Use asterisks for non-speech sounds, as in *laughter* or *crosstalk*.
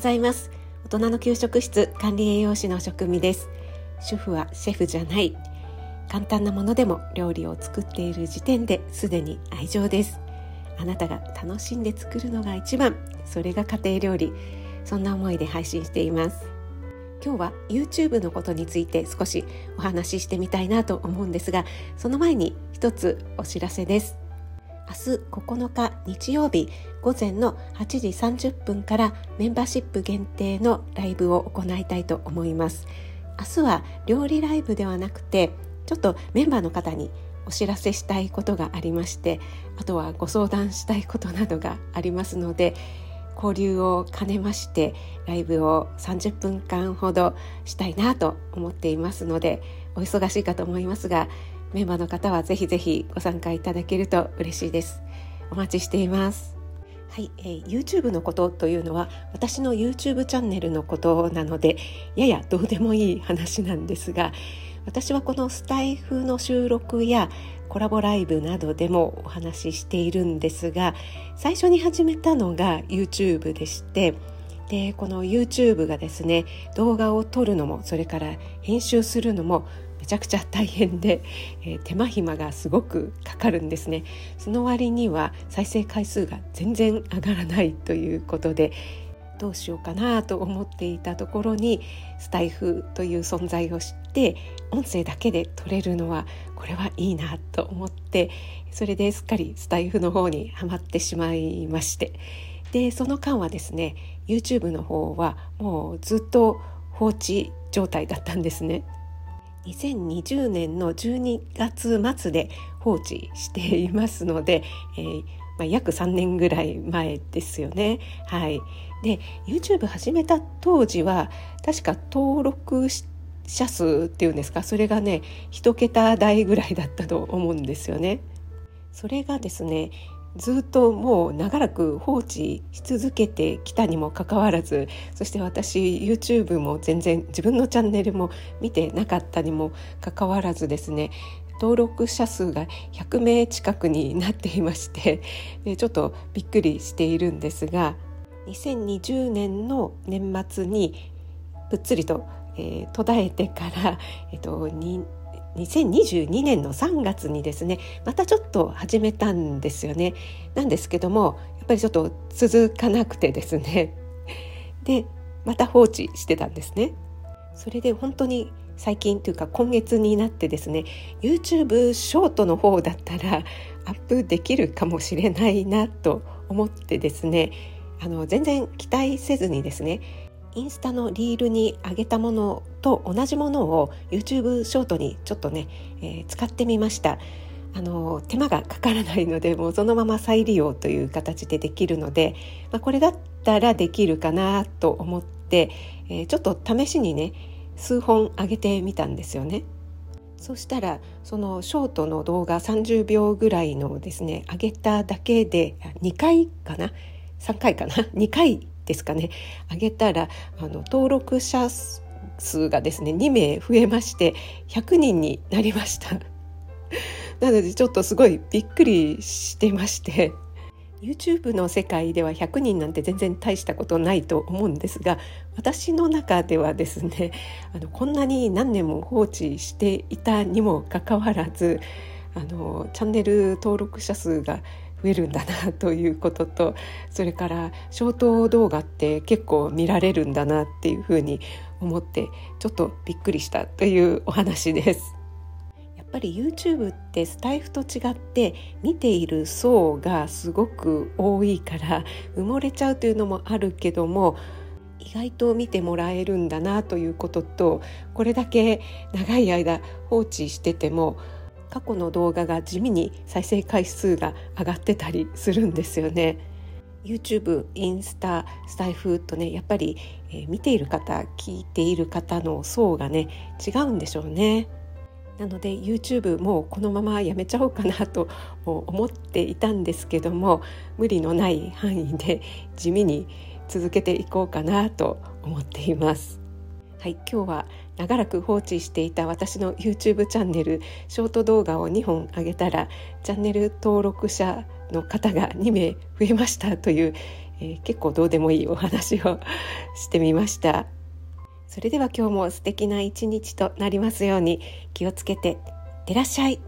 ざいます。大人の給食室管理栄養士の職味です。主婦はシェフじゃない。簡単なものでも料理を作っている時点ですでに愛情です。あなたが楽しんで作るのが一番。それが家庭料理。そんな思いで配信しています。今日は YouTube のことについて少しお話ししてみたいなと思うんですがその前に一つお知らせです。明日9日日曜日午前の8時30分からメンバーシップ限定のライブを行いたいと思います。明日は料理ライブではなくてちょっとメンバーの方にお知らせしたいことがありましてあとはご相談したいことなどがありますので交流を兼ねましてライブを30分間ほどしたいなと思っていますのでお忙しいかと思いますがメンバーの方はぜひぜひご参加いただけると嬉しいです。お待ちしています。はい、えー、YouTube のことというのは私の YouTube チャンネルのことなのでややどうでもいい話なんですが私はこのスタイフの収録やコラボライブなどでもお話ししているんですが最初に始めたのが YouTube でしてでこの YouTube がですね動画を撮るのもそれから編集するのもちゃくちゃ大変で、*laughs* えー、手間暇がすごくかかるんですねその割には再生回数が全然上がらないということでどうしようかなと思っていたところにスタイフという存在を知って音声だけで撮れるのはこれはいいなと思ってそれですっかりスタイフの方にはまってしまいましてでその間はですね YouTube の方はもうずっと放置状態だったんですね。2020年の12月末で放置していますので、*laughs* えー、まあ、約3年ぐらい前ですよね。はい、で YouTube 始めた当時は確か登録者数っていうんですかそれがね1桁台ぐらいだったと思うんですよね。それがですねずっともう長らく放置し続けてきたにもかかわらずそして私 YouTube も全然自分のチャンネルも見てなかったにもかかわらずですね登録者数が100名近くになっていまして *laughs* ちょっとびっくりしているんですが2020年の年末にぷっつりと、えー、途絶えてから、えっと、2022年の3月にですねまたちょっと始めたんですよね。なんですけどもやっぱりちょっと続かなくてですね。*laughs* でまた放置してたんですね。それで本当に最近というか今月になってですね YouTube ショートの方だったらアップできるかもしれないなと思ってですねあの全然期待せずにですねインスタのリールに上げたものと同じものを YouTube ショートにちょっとね、えー、使ってみました。あの手間がかからないのでもうそのまま再利用という形でできるので、まあ、これだったらできるかなと思って、えー、ちょっと試しにね数本上げてみたんですよね。そしたらそのショートの動画30秒ぐらいのですね上げただけで2回かな？3回かな？2回ですかね。上げたらあの登録者数がですね2名増えまして100人になりました。*laughs* なのでちょっとすごいびっくりしてまして。YouTube の世界では100人なんて全然大したことないと思うんですが私の中ではですねあのこんなに何年も放置していたにもかかわらずあのチャンネル登録者数が増えるんだなということとそれからショート動画って結構見られるんだなっていうふうに思ってちょっとびっくりしたというお話です。*laughs* やっぱり YouTube ってスタイフと違って見ている層がすごく多いから埋もれちゃうというのもあるけども意外と見てもらえるんだなということとこれだけ長い間放置してても過去の動画が地味に再生回数が上がってたりするんですよね。YouTube、インスタ、スタイフとねやっぱり、えー、見ている方聞いている方の層がね違うんでしょうね。なので YouTube もうこのままやめちゃおうかなと思っていたんですけども無理のない範囲で地味に続けていこうかなと思っています。はい、今日は長らく放置していた私の YouTube チャンネルショート動画を2本上げたらチャンネル登録者の方が2名増えましたという、えー、結構どうでもいいお話をしてみました。それでは今日も素敵な一日となりますように気をつけていってらっしゃい。